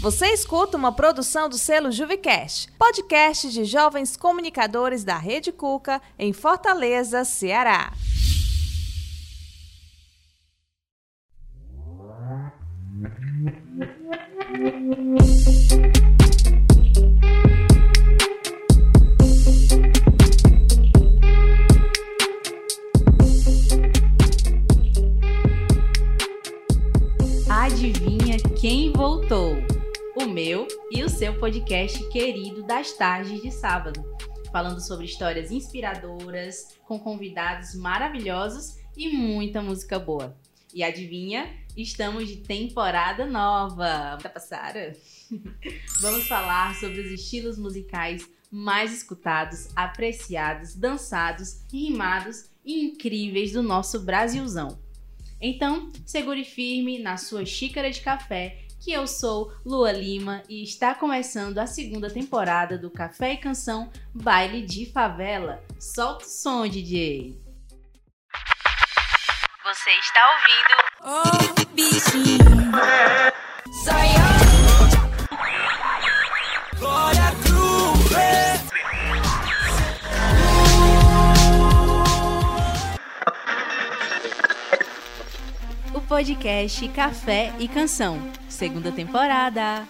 Você escuta uma produção do selo Juvicast, podcast de jovens comunicadores da Rede Cuca, em Fortaleza, Ceará. E o seu podcast querido das tardes de sábado, falando sobre histórias inspiradoras, com convidados maravilhosos e muita música boa. E adivinha? Estamos de temporada nova. Tá passada? Vamos falar sobre os estilos musicais mais escutados, apreciados, dançados, rimados e incríveis do nosso Brasilzão. Então, segure firme na sua xícara de café, que eu sou Lua Lima e está começando a segunda temporada do Café e Canção Baile de Favela. Solta o som, DJ! Você está ouvindo Oh, bichinho. Só eu. Glória Cruz. Podcast Café e Canção, segunda temporada.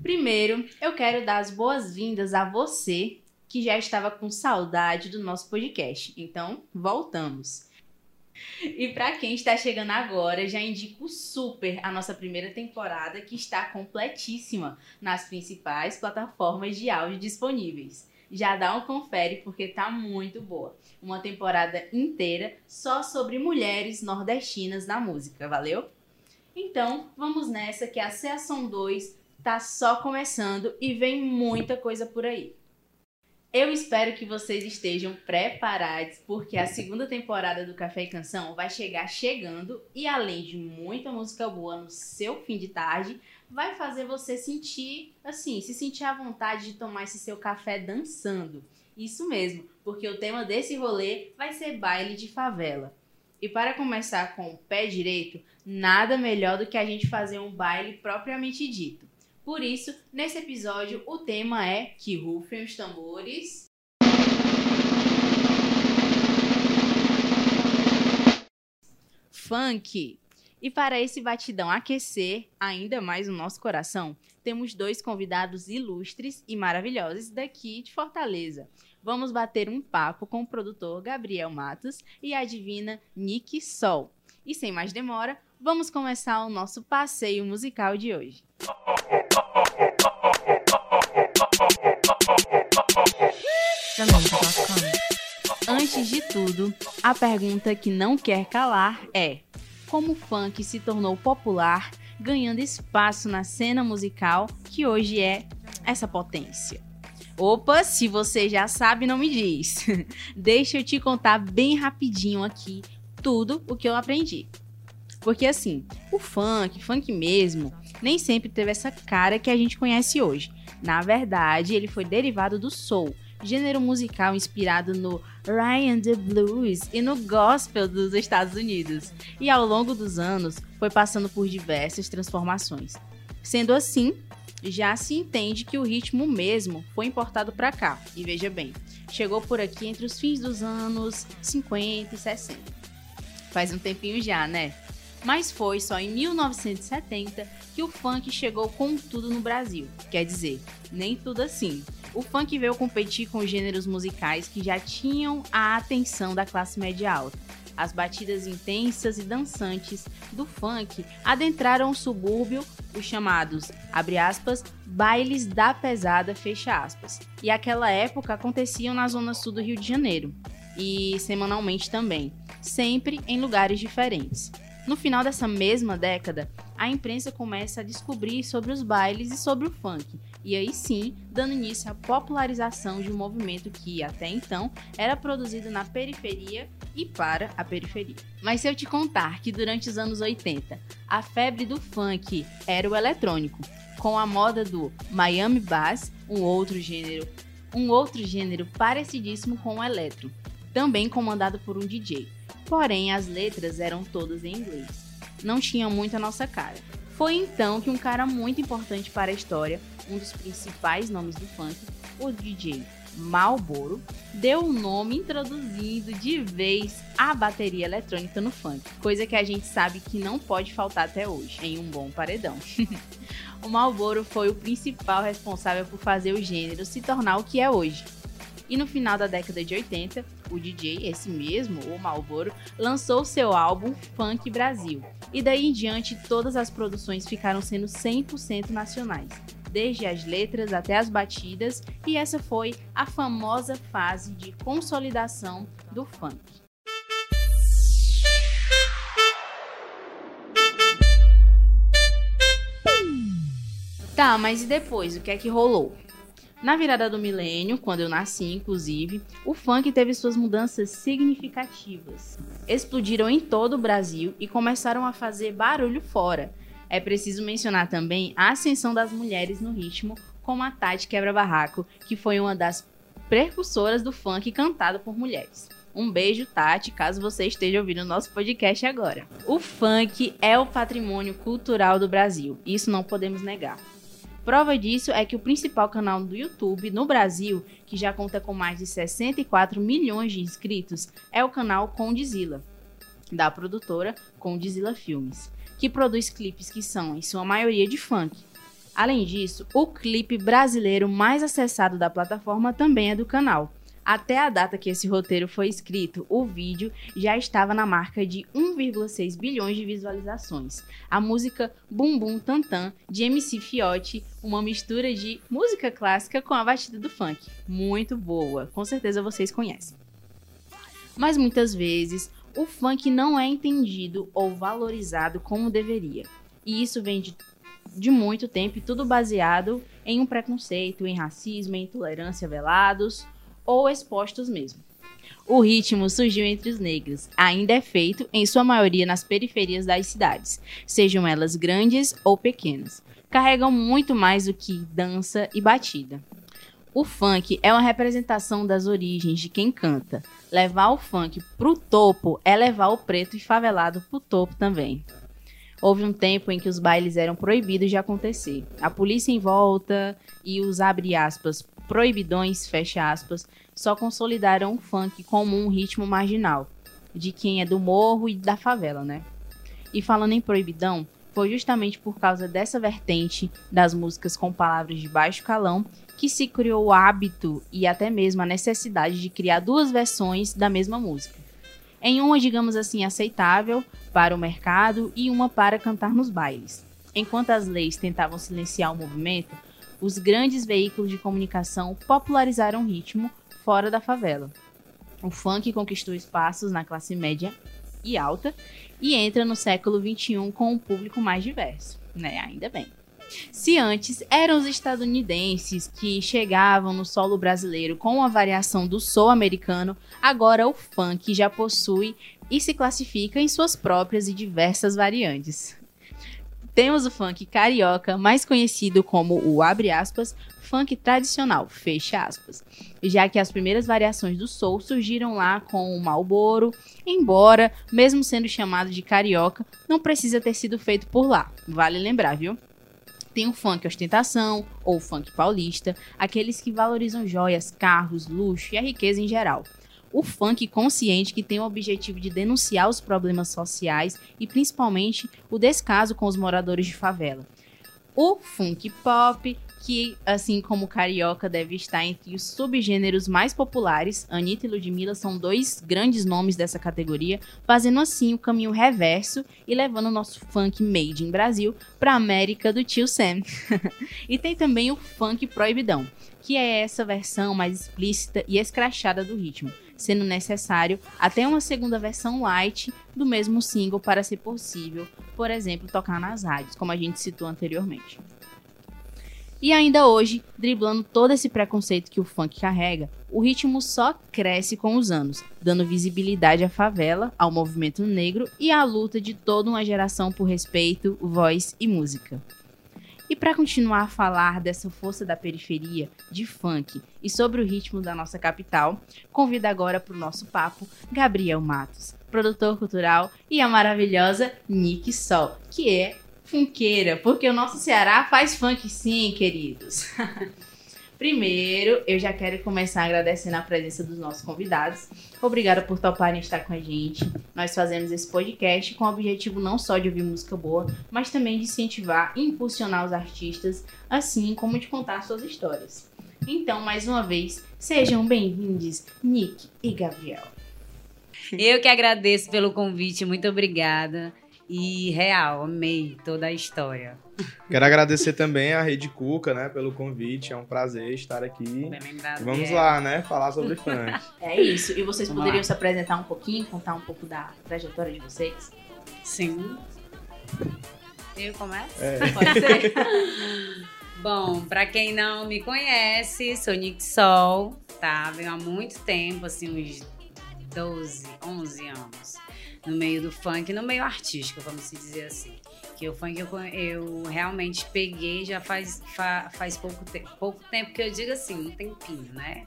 Primeiro, eu quero dar as boas-vindas a você que já estava com saudade do nosso podcast. Então, voltamos. E para quem está chegando agora, já indico super a nossa primeira temporada que está completíssima nas principais plataformas de áudio disponíveis. Já dá um confere porque tá muito boa. Uma temporada inteira só sobre mulheres nordestinas na música, valeu? Então, vamos nessa que a Seação 2 tá só começando e vem muita coisa por aí. Eu espero que vocês estejam preparados, porque a segunda temporada do Café e Canção vai chegar chegando e além de muita música boa no seu fim de tarde, vai fazer você sentir, assim, se sentir à vontade de tomar esse seu café dançando. Isso mesmo, porque o tema desse rolê vai ser baile de favela. E para começar com o pé direito, nada melhor do que a gente fazer um baile propriamente dito. Por isso, nesse episódio, o tema é que rufem os tambores. Funk. E para esse batidão aquecer ainda mais o nosso coração, temos dois convidados ilustres e maravilhosos daqui de Fortaleza. Vamos bater um papo com o produtor Gabriel Matos e a divina Nick Sol. E sem mais demora, vamos começar o nosso passeio musical de hoje. Antes de tudo, a pergunta que não quer calar é: como o funk se tornou popular, ganhando espaço na cena musical que hoje é essa potência? Opa, se você já sabe, não me diz. Deixa eu te contar bem rapidinho aqui tudo o que eu aprendi. Porque assim, o funk, funk mesmo, nem sempre teve essa cara que a gente conhece hoje. Na verdade, ele foi derivado do soul, gênero musical inspirado no Ryan the Blues e no gospel dos Estados Unidos. E ao longo dos anos, foi passando por diversas transformações. Sendo assim, já se entende que o ritmo mesmo foi importado para cá. E veja bem, chegou por aqui entre os fins dos anos 50 e 60. Faz um tempinho já, né? Mas foi só em 1970 que o funk chegou com tudo no Brasil. Quer dizer, nem tudo assim. O funk veio competir com gêneros musicais que já tinham a atenção da classe média alta. As batidas intensas e dançantes do funk adentraram o subúrbio, os chamados, abre aspas, bailes da pesada, fecha aspas. E aquela época aconteciam na zona sul do Rio de Janeiro. E semanalmente também, sempre em lugares diferentes. No final dessa mesma década, a imprensa começa a descobrir sobre os bailes e sobre o funk, e aí sim, dando início à popularização de um movimento que, até então, era produzido na periferia e para a periferia. Mas se eu te contar que durante os anos 80, a febre do funk era o eletrônico, com a moda do Miami Bass, um outro gênero, um outro gênero parecidíssimo com o eletro. também comandado por um DJ. Porém, as letras eram todas em inglês. Não tinha muito a nossa cara. Foi então que um cara muito importante para a história, um dos principais nomes do funk, o DJ Malboro, deu o um nome introduzindo de vez a bateria eletrônica no funk, coisa que a gente sabe que não pode faltar até hoje em um bom paredão. o Malboro foi o principal responsável por fazer o gênero se tornar o que é hoje. E no final da década de 80, o DJ, esse mesmo, o Malboro, lançou seu álbum Funk Brasil. E daí em diante, todas as produções ficaram sendo 100% nacionais, desde as letras até as batidas, e essa foi a famosa fase de consolidação do funk. Tá, mas e depois? O que é que rolou? Na virada do milênio, quando eu nasci, inclusive, o funk teve suas mudanças significativas. Explodiram em todo o Brasil e começaram a fazer barulho fora. É preciso mencionar também a ascensão das mulheres no ritmo, como a Tati Quebra-Barraco, que foi uma das precursoras do funk cantado por mulheres. Um beijo, Tati, caso você esteja ouvindo o nosso podcast agora. O funk é o patrimônio cultural do Brasil, isso não podemos negar. Prova disso é que o principal canal do YouTube no Brasil, que já conta com mais de 64 milhões de inscritos, é o canal Condizila, da produtora Condizila Filmes, que produz clipes que são, em sua maioria, de funk. Além disso, o clipe brasileiro mais acessado da plataforma também é do canal, até a data que esse roteiro foi escrito, o vídeo já estava na marca de 1,6 bilhões de visualizações. A música Bum Bum Tantan, de MC Fiote, uma mistura de música clássica com a batida do funk. Muito boa, com certeza vocês conhecem. Mas muitas vezes, o funk não é entendido ou valorizado como deveria. E isso vem de, de muito tempo e tudo baseado em um preconceito, em racismo, em intolerância velados ou expostos mesmo. O ritmo surgiu entre os negros, ainda é feito, em sua maioria, nas periferias das cidades, sejam elas grandes ou pequenas. Carregam muito mais do que dança e batida. O funk é uma representação das origens de quem canta. Levar o funk pro topo é levar o preto e favelado pro topo também. Houve um tempo em que os bailes eram proibidos de acontecer. A polícia em volta e os abre aspas proibidões, fecha aspas, só consolidaram o funk como um ritmo marginal, de quem é do morro e da favela, né? E falando em proibidão, foi justamente por causa dessa vertente das músicas com palavras de baixo calão que se criou o hábito e até mesmo a necessidade de criar duas versões da mesma música. Em uma, digamos assim, aceitável para o mercado e uma para cantar nos bailes. Enquanto as leis tentavam silenciar o movimento, os grandes veículos de comunicação popularizaram o ritmo fora da favela. O funk conquistou espaços na classe média e alta e entra no século XXI com um público mais diverso, né? Ainda bem. Se antes eram os estadunidenses que chegavam no solo brasileiro com a variação do soul americano, agora o funk já possui e se classifica em suas próprias e diversas variantes. Temos o funk carioca, mais conhecido como o abre aspas, funk tradicional, fecha aspas. Já que as primeiras variações do soul surgiram lá com o Malboro, embora, mesmo sendo chamado de carioca, não precisa ter sido feito por lá. Vale lembrar, viu? Tem o funk ostentação ou funk paulista, aqueles que valorizam joias, carros, luxo e a riqueza em geral o funk consciente que tem o objetivo de denunciar os problemas sociais e principalmente o descaso com os moradores de favela. O funk pop, que, assim como carioca, deve estar entre os subgêneros mais populares. Anitta e Ludmilla são dois grandes nomes dessa categoria, fazendo assim o caminho reverso e levando o nosso funk made in Brasil para a América do tio Sam. e tem também o funk proibidão, que é essa versão mais explícita e escrachada do ritmo sendo necessário até uma segunda versão light do mesmo single para ser possível, por exemplo, tocar nas rádios, como a gente citou anteriormente. E ainda hoje, driblando todo esse preconceito que o funk carrega, o ritmo só cresce com os anos, dando visibilidade à favela, ao movimento negro e à luta de toda uma geração por respeito, voz e música. E para continuar a falar dessa força da periferia, de funk e sobre o ritmo da nossa capital, convido agora para o nosso papo Gabriel Matos, produtor cultural, e a maravilhosa Nick Sol, que é funkeira, porque o nosso Ceará faz funk sim, queridos. Primeiro, eu já quero começar agradecendo a presença dos nossos convidados. Obrigada por toparem estar com a gente. Nós fazemos esse podcast com o objetivo não só de ouvir música boa, mas também de incentivar e impulsionar os artistas, assim como de contar suas histórias. Então, mais uma vez, sejam bem-vindos, Nick e Gabriel. Eu que agradeço pelo convite, muito obrigada. E real, amei toda a história. Quero agradecer também a Rede Cuca, né, pelo convite. É um prazer estar aqui. Vamos é. lá, né, falar sobre funk. É isso. E vocês Vamos poderiam lá. se apresentar um pouquinho, contar um pouco da trajetória de vocês? Sim. Eu começo? É. Pode ser? Bom, pra quem não me conhece, sou Nick Sol, tá? Venho há muito tempo, assim, uns 12, 11 anos, no meio do funk, no meio artístico, vamos dizer assim. Que o funk eu, eu realmente peguei já faz, fa- faz pouco, pouco tempo, que eu digo assim, um tempinho, né?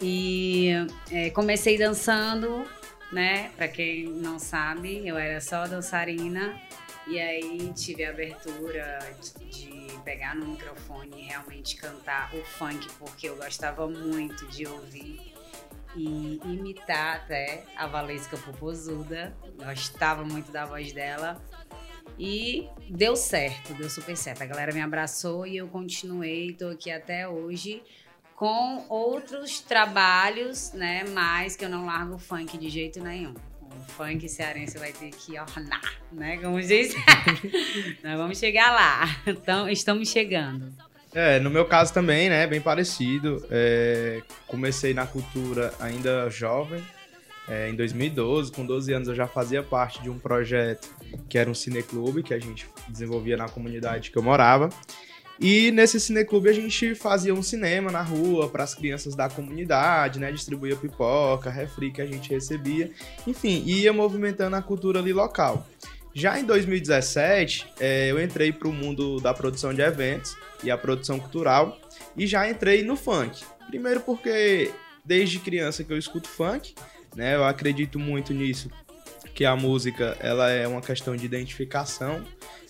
E é, comecei dançando, né? Pra quem não sabe, eu era só dançarina. E aí tive a abertura de, de pegar no microfone e realmente cantar o funk, porque eu gostava muito de ouvir e imitar até a Valesca Popozuda. Gostava muito da voz dela. E deu certo, deu super certo. A galera me abraçou e eu continuei, tô aqui até hoje com outros trabalhos, né? Mas que eu não largo o funk de jeito nenhum. O funk cearense vai ter que ornar, né? Como diz. Nós vamos chegar lá. Então, estamos chegando. É, no meu caso também, né, bem parecido. É, comecei na cultura ainda jovem, é, em 2012. Com 12 anos eu já fazia parte de um projeto que era um cineclube que a gente desenvolvia na comunidade que eu morava. E nesse cineclube a gente fazia um cinema na rua para as crianças da comunidade, né? Distribuía pipoca, refri que a gente recebia. Enfim, ia movimentando a cultura ali local. Já em 2017, eh, eu entrei para o mundo da produção de eventos e a produção cultural e já entrei no funk. Primeiro porque desde criança que eu escuto funk, né? Eu acredito muito nisso, que a música ela é uma questão de identificação.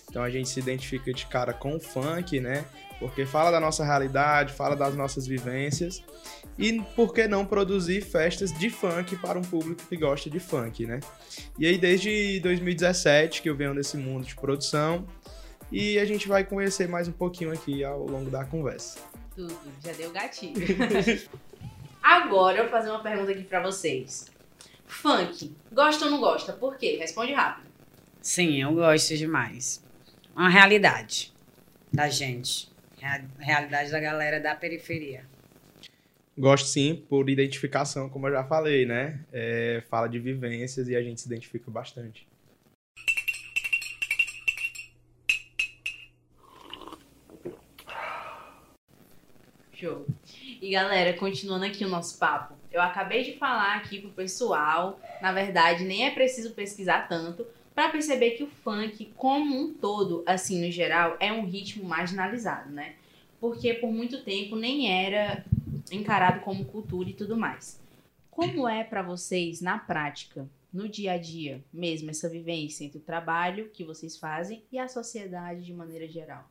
Então a gente se identifica de cara com o funk, né? Porque fala da nossa realidade, fala das nossas vivências. E por que não produzir festas de funk para um público que gosta de funk, né? E aí desde 2017 que eu venho nesse mundo de produção e a gente vai conhecer mais um pouquinho aqui ao longo da conversa. Tudo, já deu gatilho. Agora eu vou fazer uma pergunta aqui pra vocês. Funk, gosta ou não gosta? Por quê? Responde rápido. Sim, eu gosto demais. Uma realidade da gente. Rea- Realidade da galera da periferia. Gosto sim por identificação, como eu já falei, né? É, fala de vivências e a gente se identifica bastante. Show. E galera, continuando aqui o nosso papo. Eu acabei de falar aqui pro pessoal, na verdade, nem é preciso pesquisar tanto pra perceber que o funk, como um todo, assim, no geral, é um ritmo marginalizado, né? Porque por muito tempo nem era encarado como cultura e tudo mais. Como é pra vocês na prática, no dia a dia, mesmo essa vivência entre o trabalho que vocês fazem e a sociedade de maneira geral?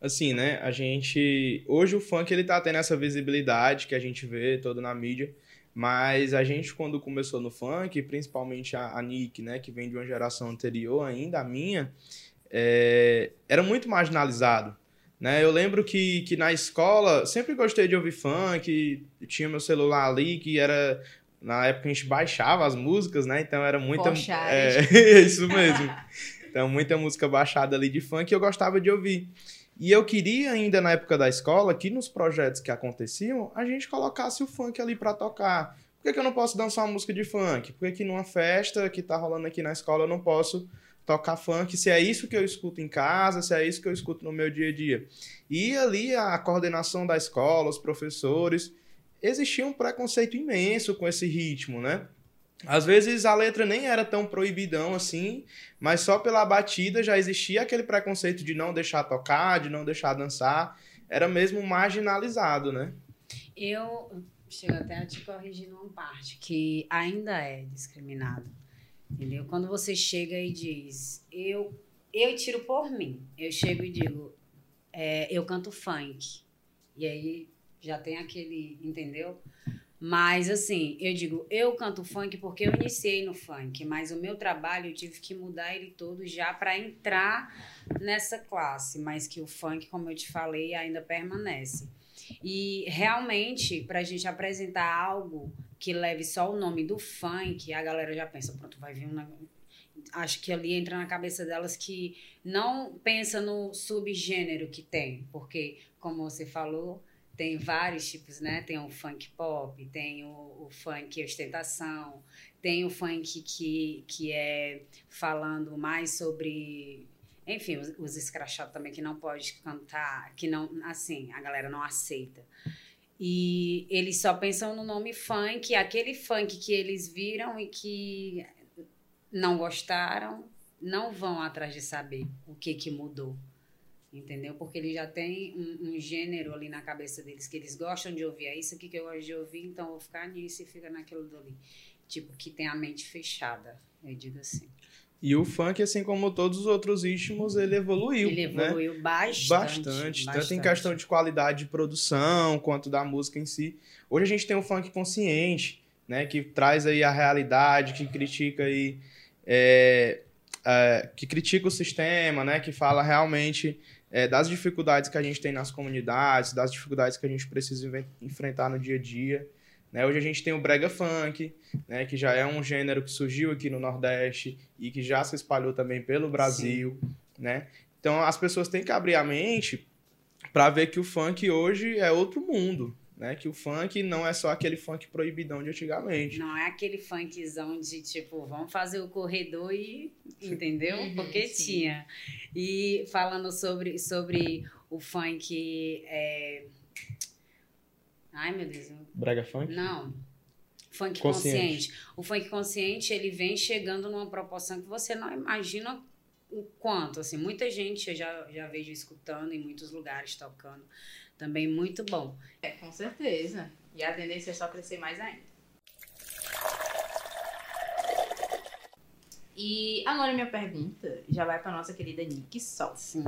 Assim, né? A gente. Hoje o funk ele tá tendo essa visibilidade que a gente vê todo na mídia. Mas a gente, quando começou no funk, principalmente a, a Nick, né, que vem de uma geração anterior ainda, a minha, é, era muito marginalizado. Né? Eu lembro que, que na escola, sempre gostei de ouvir funk, tinha meu celular ali, que era. Na época a gente baixava as músicas, né? Então era muita. Pochard. É, isso mesmo. Então, muita música baixada ali de funk eu gostava de ouvir. E eu queria ainda na época da escola que nos projetos que aconteciam a gente colocasse o funk ali pra tocar. Por que, que eu não posso dançar uma música de funk? Por que, que numa festa que tá rolando aqui na escola eu não posso tocar funk? Se é isso que eu escuto em casa, se é isso que eu escuto no meu dia a dia. E ali a coordenação da escola, os professores, existia um preconceito imenso com esse ritmo, né? Às vezes a letra nem era tão proibidão assim, mas só pela batida já existia aquele preconceito de não deixar tocar, de não deixar dançar. Era mesmo marginalizado, né? Eu chego até a te corrigir numa parte, que ainda é discriminado. Entendeu? Quando você chega e diz, eu, eu tiro por mim, eu chego e digo, é, eu canto funk. E aí já tem aquele, entendeu? Mas assim, eu digo, eu canto funk porque eu iniciei no funk, mas o meu trabalho eu tive que mudar ele todo já para entrar nessa classe, mas que o funk, como eu te falei, ainda permanece. E realmente, para a gente apresentar algo que leve só o nome do funk, a galera já pensa, pronto, vai vir um. Acho que ali entra na cabeça delas que não pensa no subgênero que tem, porque, como você falou, tem vários tipos, né? Tem o funk pop, tem o, o funk ostentação, tem o funk que, que é falando mais sobre enfim, os, os escrachados também que não pode cantar, que não, assim, a galera não aceita. E eles só pensam no nome funk, aquele funk que eles viram e que não gostaram, não vão atrás de saber o que que mudou. Entendeu? Porque eles já têm um, um, gênero ali na cabeça deles que eles gostam de ouvir. É isso aqui que eu gosto de ouvir, então eu vou ficar nisso e fica naquilo dali. Tipo, que tem a mente fechada, eu digo assim. E o funk, assim como todos os outros ritmos, ele evoluiu. Ele né? evoluiu bastante, bastante, bastante. Tanto em questão de qualidade de produção, quanto da música em si. Hoje a gente tem o funk consciente, né? Que traz aí a realidade, que critica aí. É, é, que critica o sistema, né? Que fala realmente é, das dificuldades que a gente tem nas comunidades, das dificuldades que a gente precisa enfrentar no dia a dia. Né? Hoje a gente tem o brega funk, né, que já é um gênero que surgiu aqui no Nordeste e que já se espalhou também pelo Brasil, né? Então as pessoas têm que abrir a mente para ver que o funk hoje é outro mundo, né? Que o funk não é só aquele funk proibidão de antigamente. Não é aquele funkzão de tipo, vamos fazer o corredor e. Entendeu? Uhum, Porque sim. tinha. E falando sobre, sobre o funk. É, Ai, meu Deus. Brega funk? Não. Funk consciente. consciente. O funk consciente, ele vem chegando numa proporção que você não imagina o quanto. Assim, muita gente eu já, já vejo escutando em muitos lugares, tocando. Também muito bom. É, com certeza. E a tendência é só crescer mais ainda. E agora minha pergunta já vai para nossa querida Nick Sol. Sim.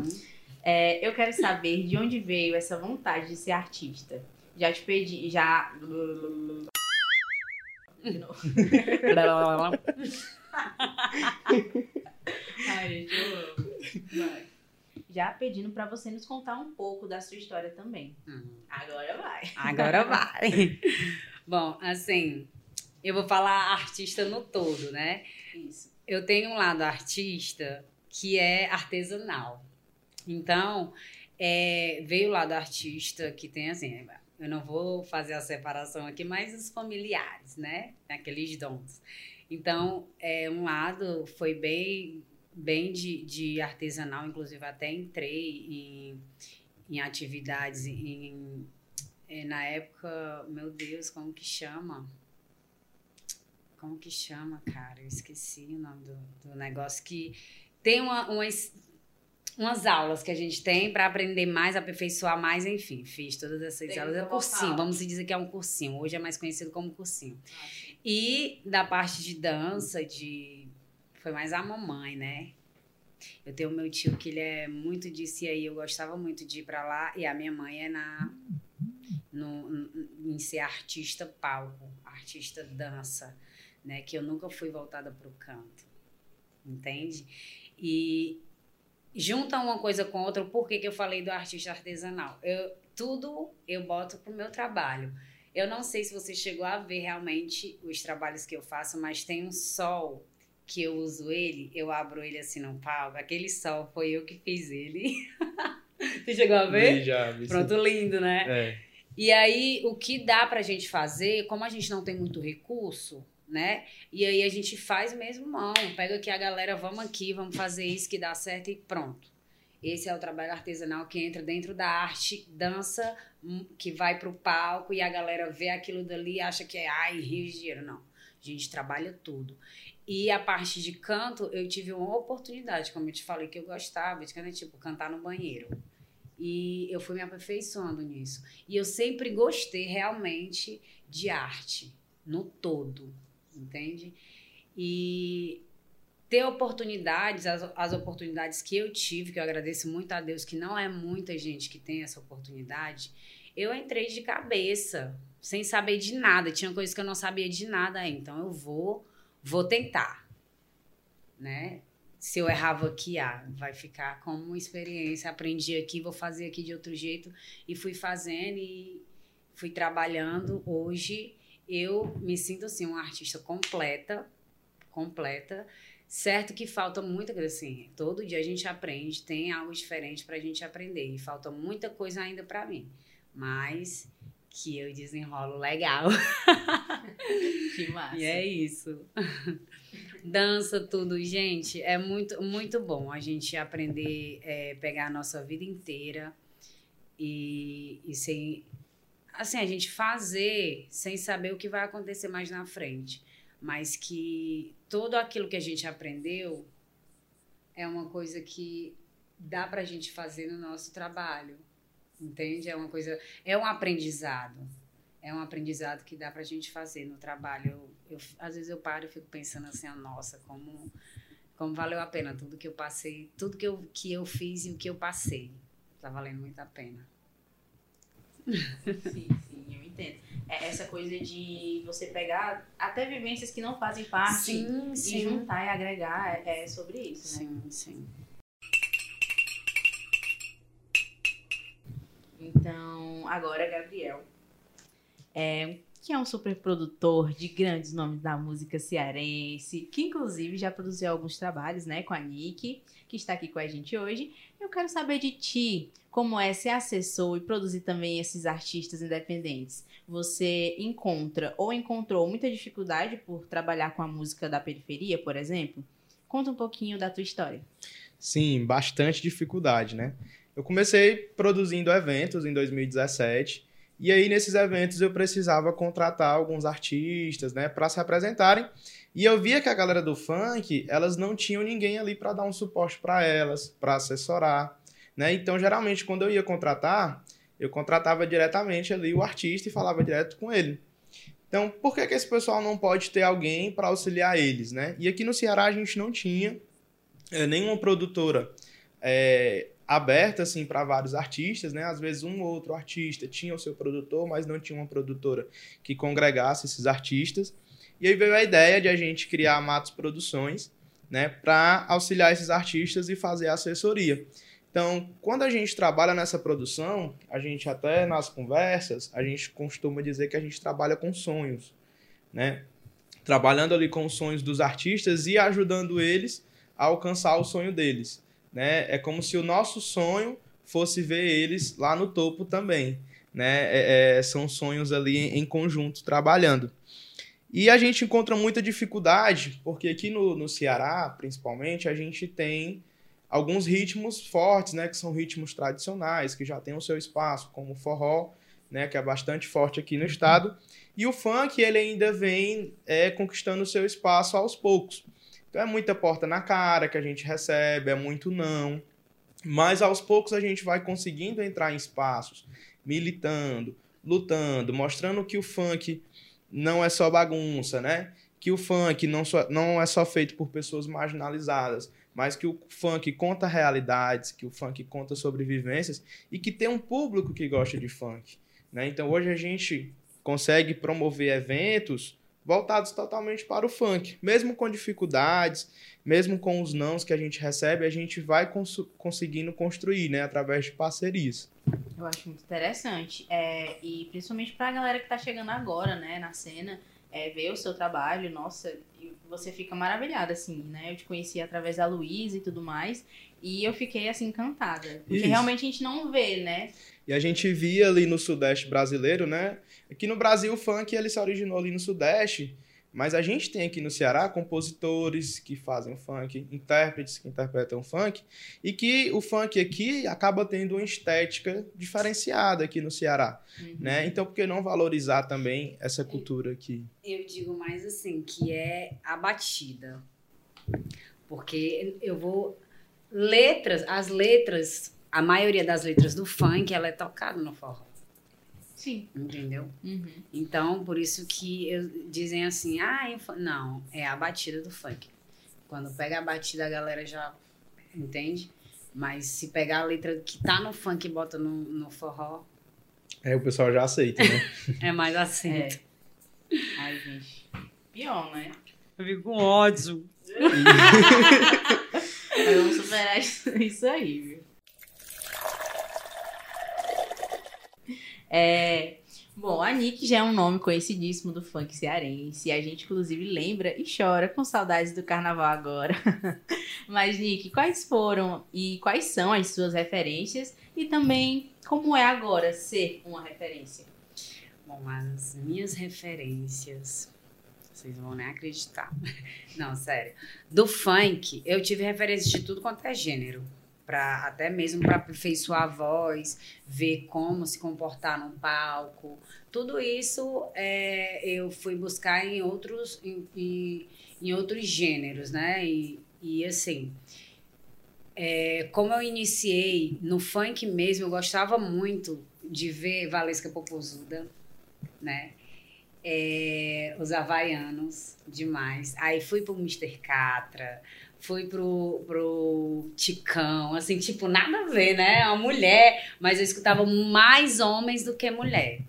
É, eu quero saber de onde veio essa vontade de ser artista. Já te pedi, já. De novo. Ai, gente, eu amo. Vai. Já pedindo pra você nos contar um pouco da sua história também. Hum. Agora vai. Agora vai. Bom, assim, eu vou falar artista no todo, né? Isso. Eu tenho um lado artista que é artesanal. Então, é, veio o lado artista que tem assim, eu não vou fazer a separação aqui, mas os familiares, né? Aqueles dons. Então, é, um lado foi bem, bem de, de artesanal, inclusive até entrei em, em atividades em, é, na época, meu Deus, como que chama? Como que chama, cara? Eu esqueci o nome do, do negócio que tem uma, uma umas aulas que a gente tem para aprender mais, aperfeiçoar mais, enfim, fiz todas essas tem aulas. É cursinho, vamos dizer que é um cursinho. Hoje é mais conhecido como cursinho. Ah, e da parte de dança, de foi mais a mamãe, né? Eu tenho meu tio que ele é muito disso e aí eu gostava muito de ir para lá e a minha mãe é na no, em ser artista palco, artista dança, né? Que eu nunca fui voltada para o canto, entende? E junta uma coisa com outra, por que, que eu falei do artista artesanal? Eu, tudo eu boto pro meu trabalho. Eu não sei se você chegou a ver realmente os trabalhos que eu faço, mas tem um sol que eu uso ele, eu abro ele assim no palco. Aquele sol foi eu que fiz ele. você chegou a ver? Já, vi Pronto, lindo, né? É. E aí, o que dá pra gente fazer, como a gente não tem muito recurso, né? E aí a gente faz mesmo mão, pega aqui a galera, vamos aqui, vamos fazer isso que dá certo e pronto. Esse é o trabalho artesanal que entra dentro da arte, dança, hum, que vai pro palco e a galera vê aquilo dali e acha que é, ai, rio de dinheiro. Não. A gente trabalha tudo. E a parte de canto, eu tive uma oportunidade, como eu te falei, que eu gostava de cantar, tipo, cantar no banheiro. E eu fui me aperfeiçoando nisso. E eu sempre gostei realmente de arte, no todo, entende? E ter oportunidades, as, as oportunidades que eu tive, que eu agradeço muito a Deus, que não é muita gente que tem essa oportunidade, eu entrei de cabeça, sem saber de nada. Tinha coisas que eu não sabia de nada. Então eu vou, vou tentar, né? Se eu errava aqui, ah, vai ficar como uma experiência. Aprendi aqui, vou fazer aqui de outro jeito. E fui fazendo e fui trabalhando. Hoje eu me sinto assim, uma artista completa, completa. Certo que falta muita coisa assim. Todo dia a gente aprende, tem algo diferente para a gente aprender. E falta muita coisa ainda para mim. Mas que eu desenrolo legal. Que massa. E é isso. Dança, tudo, gente, é muito, muito bom a gente aprender, é, pegar a nossa vida inteira e, e sem. Assim, a gente fazer sem saber o que vai acontecer mais na frente. Mas que tudo aquilo que a gente aprendeu é uma coisa que dá pra gente fazer no nosso trabalho. Entende? É uma coisa. É um aprendizado é um aprendizado que dá pra gente fazer no trabalho. Eu, eu- às vezes eu paro e fico pensando assim, nossa, como, como valeu a pena tudo que eu passei, tudo que eu, que eu fiz e o que eu passei. Tá valendo muito a pena. Sim, sim, eu entendo. É essa coisa de você pegar até vivências que não fazem parte sim, e juntar e agregar é, é sobre isso, né? Sim, sim. Então, agora, Gabriel, é, que é um super produtor de grandes nomes da música cearense, que inclusive já produziu alguns trabalhos, né, com a Nick, que está aqui com a gente hoje. Eu quero saber de ti, como é ser assessor e produzir também esses artistas independentes. Você encontra ou encontrou muita dificuldade por trabalhar com a música da periferia, por exemplo? Conta um pouquinho da tua história. Sim, bastante dificuldade, né? Eu comecei produzindo eventos em 2017 e aí nesses eventos eu precisava contratar alguns artistas, né, para se apresentarem. E eu via que a galera do funk, elas não tinham ninguém ali para dar um suporte para elas, para assessorar, né? Então, geralmente quando eu ia contratar, eu contratava diretamente ali o artista e falava direto com ele. Então, por que, que esse pessoal não pode ter alguém para auxiliar eles, né? E aqui no Ceará a gente não tinha é, nenhuma produtora é, aberta assim para vários artistas, né? Às vezes um ou outro artista tinha o seu produtor, mas não tinha uma produtora que congregasse esses artistas. E aí veio a ideia de a gente criar a Matos Produções, né, para auxiliar esses artistas e fazer a assessoria. Então, quando a gente trabalha nessa produção, a gente até nas conversas, a gente costuma dizer que a gente trabalha com sonhos, né? Trabalhando ali com os sonhos dos artistas e ajudando eles a alcançar o sonho deles, né? É como se o nosso sonho fosse ver eles lá no topo também, né? É- é, são sonhos ali em, conjunto trabalhando. E a gente encontra muita dificuldade, porque aqui no, no Ceará, principalmente, a gente tem alguns ritmos fortes, né, que são ritmos tradicionais, que já têm o seu espaço, como o forró, né, que é bastante forte aqui no estado, e o funk ele ainda vem é, conquistando o seu espaço aos poucos. Então é muita porta na cara que a gente recebe, é muito não, mas aos poucos a gente vai conseguindo entrar em espaços, militando, lutando, mostrando que o funk não é só bagunça, né? Que o funk não, só, não é só feito por pessoas marginalizadas, mas que o funk conta realidades, que o funk conta sobrevivências e que tem um público que gosta de funk. Né? Então hoje a gente consegue promover eventos voltados totalmente para o funk, mesmo com dificuldades, mesmo com os nãos que a gente recebe, a gente vai cons- conseguindo construir, né, através de parcerias. Eu acho muito interessante. É, e principalmente pra galera que tá chegando agora, né, na cena, é, ver o seu trabalho, nossa, você fica maravilhada, assim, né? Eu te conheci através da Luísa e tudo mais. E eu fiquei, assim, encantada. Porque Isso. realmente a gente não vê, né? E a gente via ali no Sudeste brasileiro, né? Aqui no Brasil o funk ele se originou ali no Sudeste, Mas a gente tem aqui no Ceará compositores que fazem funk, intérpretes que interpretam funk, e que o funk aqui acaba tendo uma estética diferenciada aqui no Ceará, Uhum. né? Então, por que não valorizar também essa cultura aqui? Eu digo mais assim, que é a batida. Porque eu vou. Letras, as letras, a maioria das letras do funk, ela é tocada no forró. Sim. Entendeu? Uhum. Então, por isso que eu- dizem assim, ah, eu fa-" não, é a batida do funk. Quando pega a batida, a galera já entende. Mas se pegar a letra que tá no funk e bota no, no forró, É, o pessoal já aceita, né? é mais assim. É. Ai, gente. Pior, né? Eu fico com ódio. Mas vamos superar isso aí, viu? É, bom, a Nick já é um nome conhecidíssimo do funk cearense. A gente, inclusive, lembra e chora com saudades do carnaval agora. Mas, Nick, quais foram e quais são as suas referências? E também, como é agora ser uma referência? Bom, as minhas referências. Vocês vão nem acreditar. Não, sério. Do funk, eu tive referências de tudo quanto é gênero. Pra, até mesmo para aperfeiçoar a voz, ver como se comportar no palco. Tudo isso é, eu fui buscar em outros, em, em outros gêneros, né? E, e assim, é, como eu iniciei no funk mesmo, eu gostava muito de ver Valesca Popozuda, né? É, os havaianos, demais. Aí fui pro Mr. Catra, fui pro, pro Ticão, assim, tipo, nada a ver, né? Uma mulher, mas eu escutava mais homens do que mulher.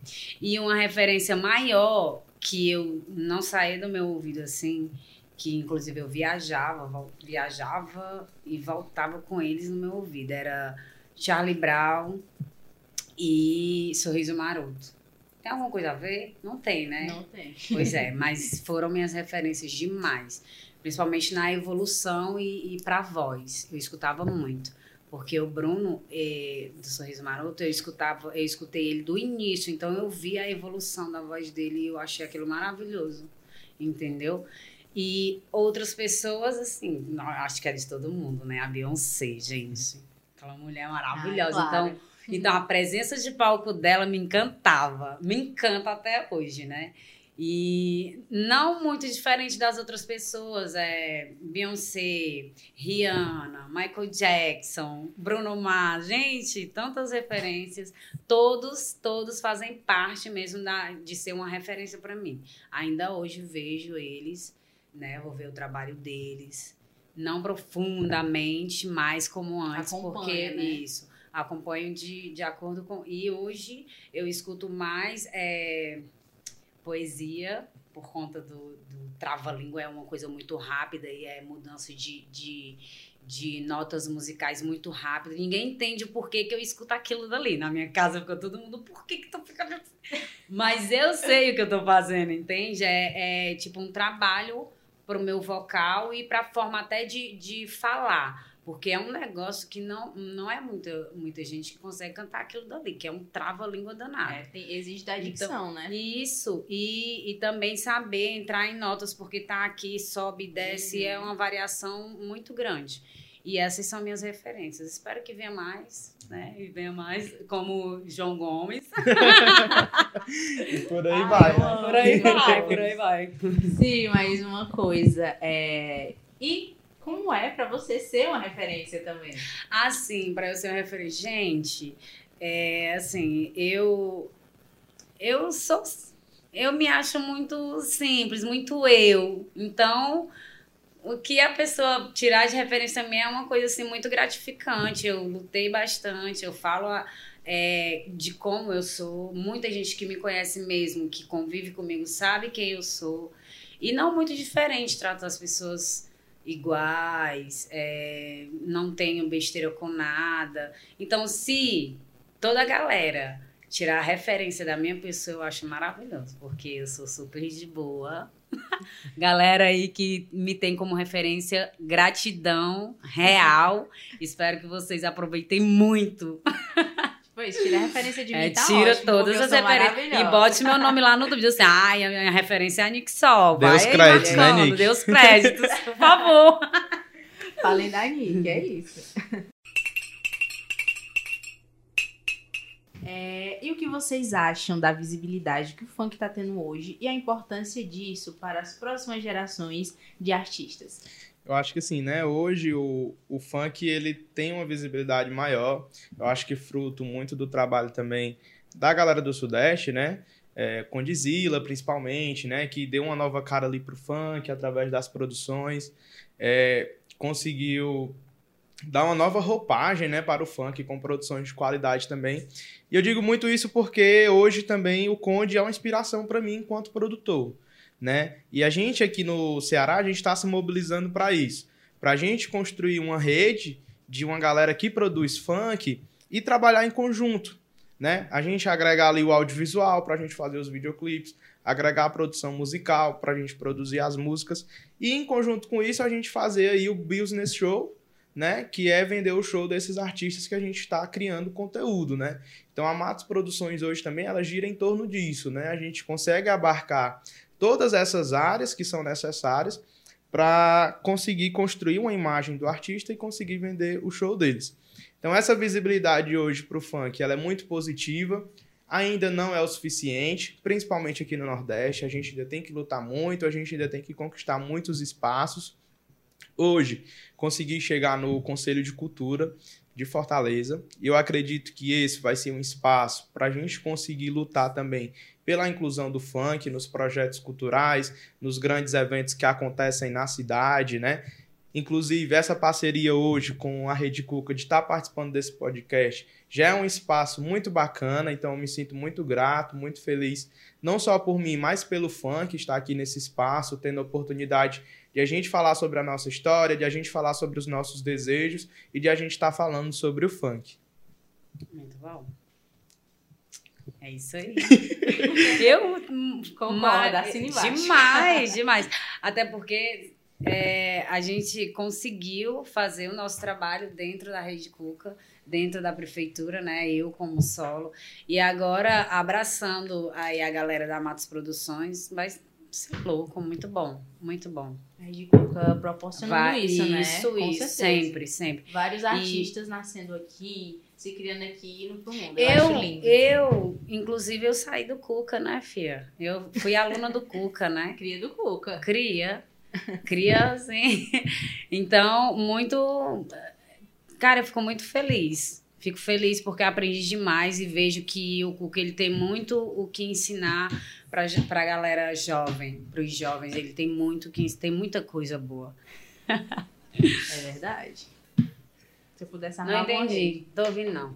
E uma referência maior que eu não saía do meu ouvido assim, que inclusive eu viajava, viajava e voltava com eles no meu ouvido, era Charlie Brown e Sorriso Maroto. Tem alguma coisa a ver? Não tem, né? Não tem. Pois é, mas foram minhas referências demais. Principalmente na evolução e, e pra voz. Eu escutava muito. Porque o Bruno, eh, do Sorriso Maroto, eu escutava, eu escutei ele do início, então eu vi a evolução da voz dele e eu achei aquilo maravilhoso. Entendeu? E outras pessoas, assim, não, acho que é de todo mundo, né? A Beyoncé, gente. Aquela mulher maravilhosa. Ah, claro. Então, então, a presença de palco dela me encantava. Me encanta até hoje, né? E não muito diferente das outras pessoas. É Beyoncé, Rihanna, Michael Jackson, Bruno Mars. Gente, tantas referências. Todos, todos fazem parte mesmo da, de ser uma referência para mim. Ainda hoje vejo eles, né? Vou ver o trabalho deles. Não profundamente, mas como antes. Acompanha, porque né? isso acompanho de, de acordo com. E hoje eu escuto mais é, poesia, por conta do, do trava-língua, é uma coisa muito rápida e é mudança de, de, de notas musicais muito rápido. Ninguém entende o porquê que eu escuto aquilo dali. Na minha casa fica todo mundo, por que, que tu fica. assim?" Mas eu sei o que eu tô fazendo, entende? É, é tipo um trabalho pro meu vocal e pra forma até de, de falar. Porque é um negócio que não, não é muita, muita gente que consegue cantar aquilo dali, que é um trava-língua danado. É, tem- exige da dicção, né? Isso, e, e também saber entrar em notas, porque tá aqui, sobe e desce, é uma variação muito grande. E essas são minhas referências. Espero que venha mais, né? E venha mais, como João Gomes. E por aí Ai, vai. eu amo. Por aí vai, por aí vai. Sim, mas uma coisa é. E como é pra você ser uma referência também? Assim, para eu ser uma referência. Gente, é assim, eu. Eu sou. Eu me acho muito simples, muito eu. Então, o que a pessoa tirar de referência minha é uma coisa assim muito gratificante. Eu lutei bastante, eu falo a- é, de como eu sou. Muita gente que me conhece mesmo, que convive comigo, sabe quem eu sou. E não muito diferente, trato as pessoas iguais, é, não tenho besteira com nada. Então, se toda a galera tirar a referência da minha pessoa, eu acho maravilhoso, porque eu sou super de boa. Galera aí que me tem como referência, gratidão real. Espero que vocês aproveitem muito. Pois, tira a referência de mim, É, tá tira ótimo, todas as referências. E bote meu nome lá no vídeo. Assim, ai, a minha referência é a Nick Sol. Dê os Vai créditos, né, Nick? Dê os créditos, por favor. Falem da Nick, é isso. É, e o que vocês acham da visibilidade que o funk está tendo hoje e a importância disso para as próximas gerações de artistas? Eu acho que assim, né? Hoje o, o funk ele tem uma visibilidade maior. Eu acho que fruto muito do trabalho também da galera do Sudeste, né? É, principalmente, né? Que deu uma nova cara ali pro funk através das produções. É, conseguiu dar uma nova roupagem, né, para o funk com produções de qualidade também. E eu digo muito isso porque hoje também o Conde é uma inspiração para mim enquanto produtor né? E a gente aqui no Ceará, a gente está se mobilizando para isso, para a gente construir uma rede de uma galera que produz funk e trabalhar em conjunto, né? A gente agregar ali o audiovisual para a gente fazer os videoclipes, agregar a produção musical para a gente produzir as músicas e em conjunto com isso a gente fazer aí o business show, né? Que é vender o show desses artistas que a gente está criando conteúdo, né? Então a Matos Produções hoje também ela gira em torno disso, né? A gente consegue abarcar todas essas áreas que são necessárias para conseguir construir uma imagem do artista e conseguir vender o show deles. Então essa visibilidade hoje para o funk ela é muito positiva, ainda não é o suficiente, principalmente aqui no Nordeste. A gente ainda tem que lutar muito, a gente ainda tem que conquistar muitos espaços. Hoje, consegui chegar no Conselho de Cultura de Fortaleza e eu acredito que esse vai ser um espaço para a gente conseguir lutar também pela inclusão do funk nos projetos culturais, nos grandes eventos que acontecem na cidade, né? Inclusive, essa parceria hoje com a Rede Cuca de estar participando desse podcast já é um espaço muito bacana, então eu me sinto muito grato, muito feliz, não só por mim, mas pelo funk estar aqui nesse espaço, tendo a oportunidade de a gente falar sobre a nossa história, de a gente falar sobre os nossos desejos e de a gente estar falando sobre o funk. Muito bom. É isso aí. Eu Concordo, mas- assina embaixo. Demais, demais. Até porque é, a gente conseguiu fazer o nosso trabalho dentro da Rede Cuca, dentro da prefeitura, né? Eu como solo. E agora abraçando aí a galera da Matos Produções, vai ser louco, muito bom, muito bom. A Rede Cuca proporcionando Vai- isso, né? Isso, Com isso, certeza. sempre, sempre. Vários E- artistas nascendo aqui, se criando aqui e indo pro mundo. Eu, Eu, lindo. eu, inclusive, eu saí do Cuca, né, Fia? Eu fui aluna do Cuca, né? Cria do Cuca. Cria. Cria, sim. Então, muito. Cara, eu fico muito feliz. Fico feliz porque aprendi demais e vejo que o Cuca ele tem muito o que ensinar para a galera jovem, para os jovens. Ele tem muito que tem muita coisa boa. É verdade. Se eu pudesse Não entendi. Tô ouvindo, não.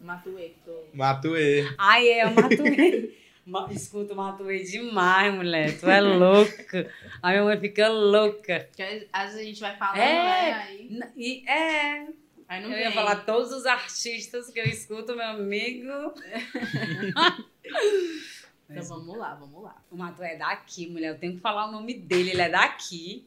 Matuê, que tô... Matuê. Ai, é, eu matuei. Ma- Escuta, eu matuei demais, mulher. Tu é louca. A minha mãe fica louca. Porque às vezes a gente vai falando, É. né? Aí, E é. Aí não eu vem. ia falar todos os artistas que eu escuto, meu amigo. Então vamos lá, vamos lá. O Matu é daqui, mulher. Eu tenho que falar o nome dele. Ele é daqui.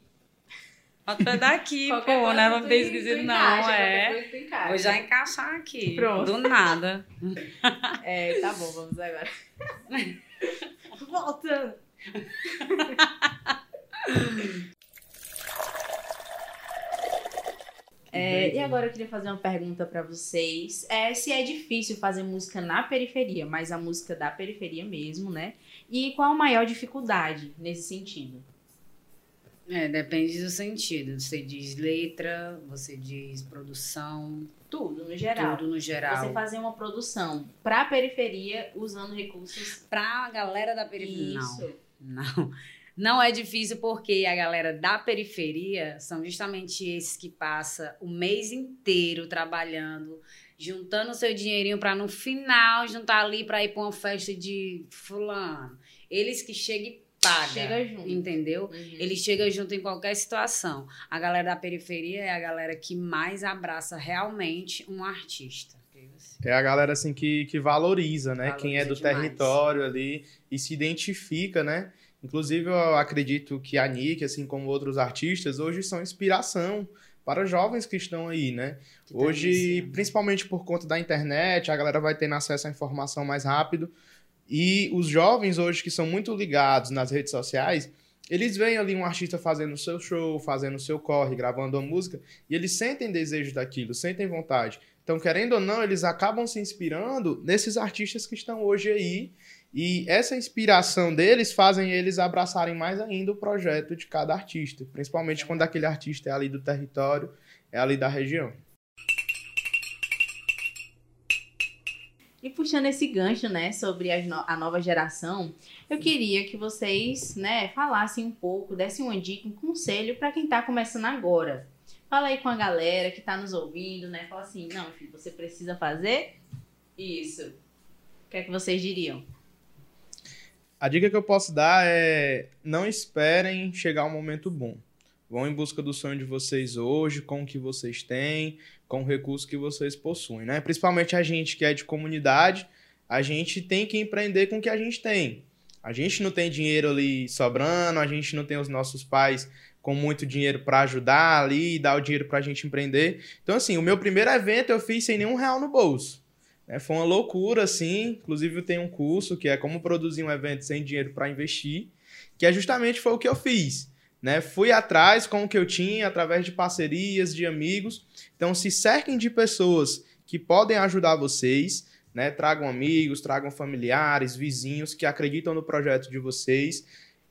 O Matu é daqui, pô, né? Não tem tu não. encaixa, É. Vou já encaixar aqui. Pronto. Do nada. É, tá bom, vamos agora. Volta! É, e agora eu queria fazer uma pergunta pra vocês. É, se é difícil fazer música na periferia, mas a música da periferia mesmo, né? E qual a maior dificuldade nesse sentido? É, depende do sentido. Você diz letra, você diz produção, Tudo, no geral. tudo no geral. Você fazer uma produção pra periferia usando recursos. Pra galera da periferia. Isso. Não. Não é difícil porque a galera da periferia são justamente esses que passa o mês inteiro trabalhando, juntando seu dinheirinho para no final juntar ali para ir para uma festa de fulano. Eles que chegam e pagam. Chega junto. Entendeu? Uhum. Eles chegam junto em qualquer situação. A galera da periferia é a galera que mais abraça realmente um artista. É a galera assim que, que valoriza, né? Quem é do Valoriza demais. território ali e se identifica, né? Inclusive, eu acredito que a Nick, assim como outros artistas, hoje são inspiração para jovens que estão aí, né? Que Hoje, iniciando. principalmente por conta da internet, a galera vai tendo acesso à informação mais rápido. E os jovens hoje que são muito ligados nas redes sociais, eles veem ali um artista fazendo o seu show, fazendo o seu corre, gravando uma música, e eles sentem desejo daquilo, sentem vontade. Então, querendo ou não, eles acabam se inspirando nesses artistas que estão hoje aí. E essa inspiração deles fazem eles abraçarem mais ainda o projeto de cada artista, principalmente quando aquele artista é ali do território, é ali da região. E puxando esse gancho, né, sobre no- a nova geração, eu queria que vocês, né, falassem um pouco, dessem uma dica, um conselho para quem tá começando agora. Fala aí com a galera que tá nos ouvindo, né? Fala assim, não, filho, você precisa fazer isso. O que é que vocês diriam? A dica que eu posso dar é não esperem chegar um momento bom. Vão em busca do sonho de vocês hoje, com o que vocês têm, com o recurso que vocês possuem, né? Principalmente a gente que é de comunidade, a gente tem que empreender com o que a gente tem. A gente não tem dinheiro ali sobrando, a gente não tem os nossos pais com muito dinheiro para ajudar ali e dar o dinheiro para a gente empreender. Então, assim, o meu primeiro evento eu fiz sem nenhum real no bolso. Né? Foi uma loucura, assim. Inclusive, tenho um curso que é como produzir um evento sem dinheiro para investir, que é justamente foi o que eu fiz. Né? Fui atrás com o que eu tinha, através de parcerias, de amigos. Então, se cerquem de pessoas que podem ajudar vocês, né? Tragam amigos, tragam familiares, vizinhos que acreditam no projeto de vocês.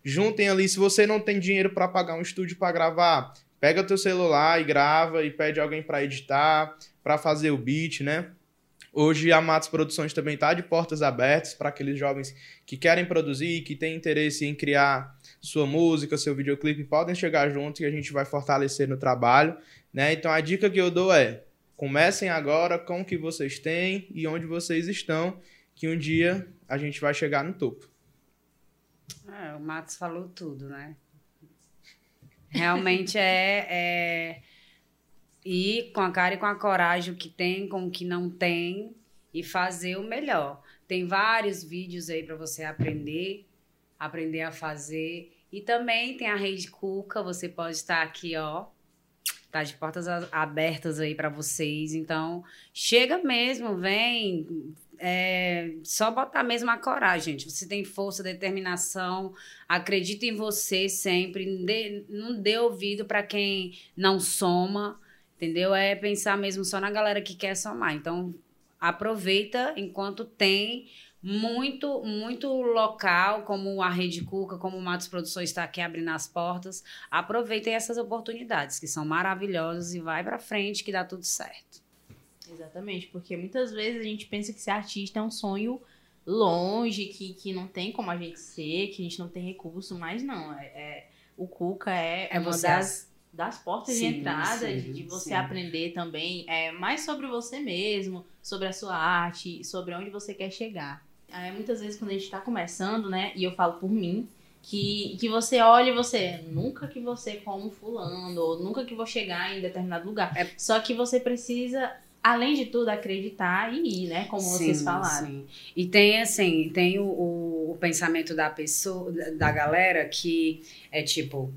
Juntem ali, se você não tem dinheiro para pagar um estúdio para gravar, pega teu celular e grava e pede alguém para editar, para fazer o beat, né? Hoje a Matos Produções também está de portas abertas para aqueles jovens que querem produzir, que têm interesse em criar sua música, seu videoclipe, podem chegar junto e a gente vai fortalecer no trabalho, né? Então a dica que eu dou é: comecem agora com o que vocês têm e onde vocês estão, que um dia a gente vai chegar no topo. É, o Matos falou tudo, né? Realmente é, é ir com a cara e com a coragem o que tem, com o que não tem e fazer o melhor. Tem vários vídeos aí para você aprender, aprender a fazer. E também tem a Rede Cuca, você pode estar aqui, ó. Tá de portas abertas aí para vocês. Então, chega mesmo, vem, é, só botar mesmo a coragem, gente. Você tem força, determinação, acredita em você sempre. Não dê, não dê ouvido para quem não soma, entendeu? É pensar mesmo só na galera que quer somar. Então, aproveita enquanto tem muito, muito local, como a Rede Cuca, como o Matos Produções está aqui abrindo as portas. Aproveitem essas oportunidades, que são maravilhosas, e vai para frente que dá tudo certo. Exatamente, porque muitas vezes a gente pensa que ser artista é um sonho longe, que, que não tem como a gente ser, que a gente não tem recurso, mas não. É, é- o Cuca é, É uma você das, das portas de Sim, entrada, sim, de, de você sim. aprender também é, mais sobre você mesmo, sobre a sua arte, sobre onde você quer chegar. É, muitas vezes quando a gente tá começando, né, e eu falo por mim, que, que você olha e você, nunca que você como fulano, ou nunca que vou chegar em determinado lugar. É- Só que você precisa, além de tudo, acreditar e ir, né? Como vocês Sim, falaram. sim. E tem assim, tem o, o, o pensamento da pessoa, da, da galera que é tipo,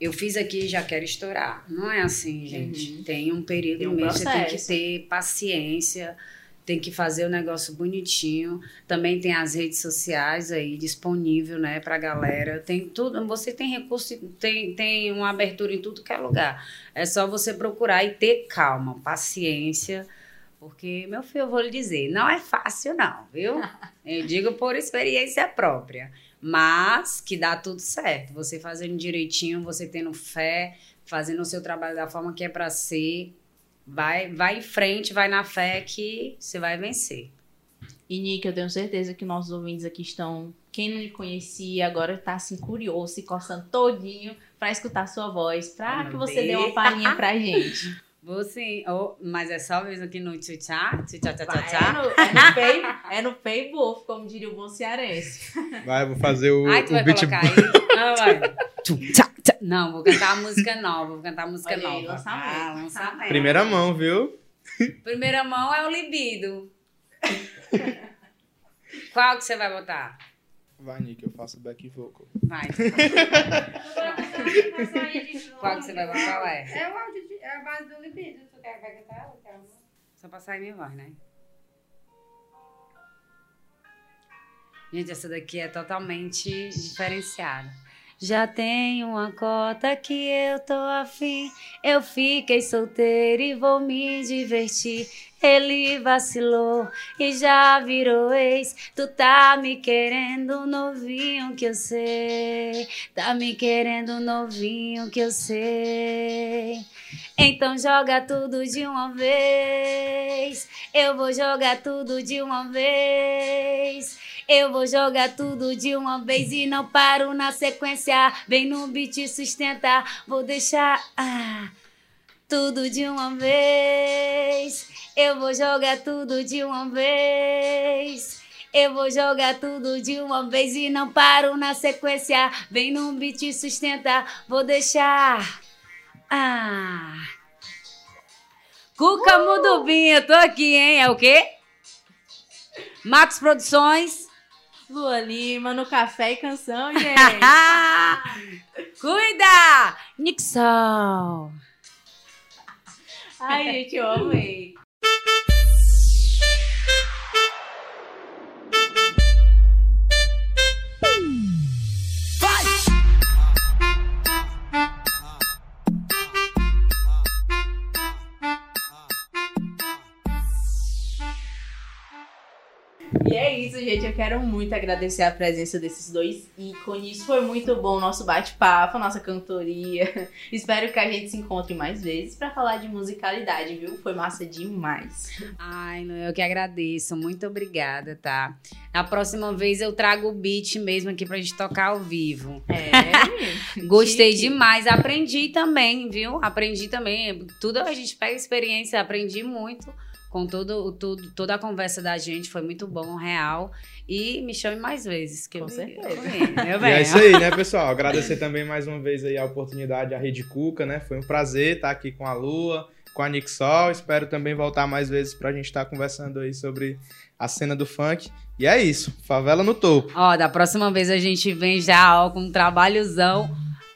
eu fiz aqui e já quero estourar. Não é assim, gente. Uhum. Tem um período Tem um mesmo, você tem que processo. ter paciência, tem que fazer o negócio bonitinho. Também tem as redes sociais aí disponível, né, pra galera. Tem tudo, você tem recurso, tem, tem uma abertura em tudo que é lugar. É só você procurar e ter calma, paciência. Porque, meu filho, eu vou lhe dizer, não é fácil, não, viu? Eu digo por experiência própria. Mas que dá tudo certo. Você fazendo direitinho, você tendo fé, fazendo o seu trabalho da forma que é para ser. Vai, vai em frente, vai na fé que você vai vencer. E Nick, eu tenho certeza que nossos ouvintes aqui estão. Quem não lhe conhecia agora tá assim curioso, se coçando todinho pra escutar sua voz, pra Ah, que você dê uma palhinha pra gente. Vou sim, oh, mas é só mesmo aqui no tchá, tchá, tchá, tchá, Vai, tchá. é, no, é, no pay, é wolf, como diria o bom cearense. Vai, vou fazer o, Ai, tu vai o beat. colocar aí? Ah, vai. Tchá, tchá. Não, vou cantar a música nova, vou cantar a música Olha aí, nova. lançamento. Ah, lançamento. Primeira mão, viu? Primeira mão é o libido. Qual que você vai botar? Vai, Nick, eu faço back vocal. Vai. Qual que você vai botar? Qual é? É o áudio de. é a base do libido. Tu quer vai cantar ela? Quer? Só pra sair minha voz, né? Gente, essa daqui é totalmente diferenciada. Já tenho uma cota que eu tô afim. Eu fiquei solteira e vou me divertir. Ele vacilou e já virou ex. Tu tá me querendo novinho que eu sei. Tá me querendo novinho que eu sei. Então joga tudo de uma vez. Eu vou jogar tudo de uma vez. Eu vou jogar tudo de uma vez e não paro na sequência. Vem no beat sustentar. Vou deixar ah, tudo de uma vez. Eu vou jogar tudo de uma vez. Eu vou jogar tudo de uma vez e não paro na sequência. Vem no beat sustentar. Vou deixar. Ah. Cuca Mudubinha, tô aqui, hein? É o quê? Max Produções. Lua Lima no Café e Canção, gente. Cuida! Nixon. Ai, gente, eu amei. Quero muito agradecer a presença desses dois ícones. Foi muito bom o nosso bate-papo, a nossa cantoria. Espero que a gente se encontre mais vezes pra falar de musicalidade, viu? Foi massa demais. Ai, não, eu que agradeço. Muito obrigada, tá? Na próxima vez eu trago o beat mesmo aqui pra gente tocar ao vivo. É. Gostei chique. demais. Aprendi também, viu? Aprendi também. Tudo a gente pega experiência, aprendi muito. Com todo, tudo, toda a conversa da gente, foi muito bom, real. E me chame mais vezes. Que Com eu, certeza. Eu, E é isso aí, né, pessoal? Agradecer também mais uma vez aí a oportunidade à Rede Cuca, né? Foi um prazer estar aqui com a Lua, com a Nixol. Espero também voltar mais vezes pra gente estar conversando aí sobre a cena do funk. E é isso, favela no topo. Ó, da próxima vez a gente vem já ó, com um trabalhozão.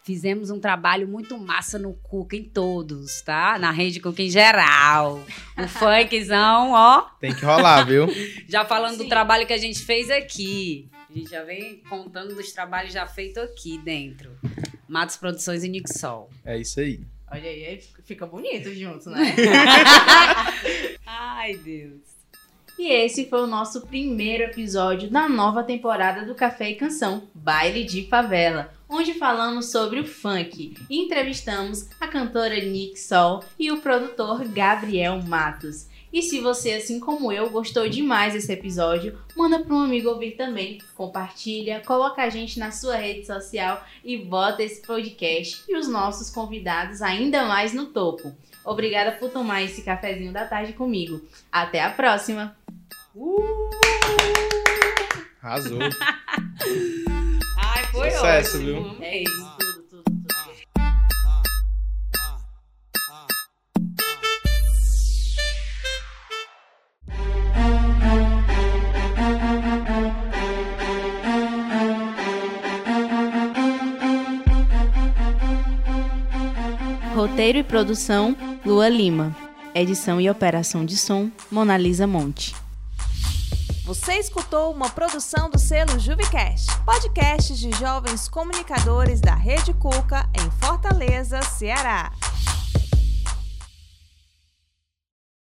Fizemos um trabalho muito massa no Cuca em todos, tá? Na rede Cuca em geral. O funkzão, ó. Tem que rolar, viu? Já falando do Sim. trabalho que a gente fez aqui. A gente já vem contando dos trabalhos já feitos aqui dentro. Matos Produções e Nixol. É isso aí. Olha aí, aí fica bonito junto, né? Ai, Deus. E esse foi o nosso primeiro episódio da nova temporada do Café e Canção, Baile de Favela, onde falamos sobre o funk entrevistamos a cantora Nick Sol e o produtor Gabriel Matos. E se você, assim como eu, gostou demais desse episódio, manda para um amigo ouvir também, compartilha, coloca a gente na sua rede social e bota esse podcast e os nossos convidados ainda mais no topo. Obrigada por tomar esse cafezinho da tarde comigo. Até a próxima! Arrasou. Ai, foi Sucesso, ótimo. viu? É isso, tudo, tudo, tudo. Roteiro e produção, Lua Lima. Edição e operação de som, Monalisa Monte. Você escutou uma produção do selo Juvicast, podcast de jovens comunicadores da Rede Cuca em Fortaleza, Ceará.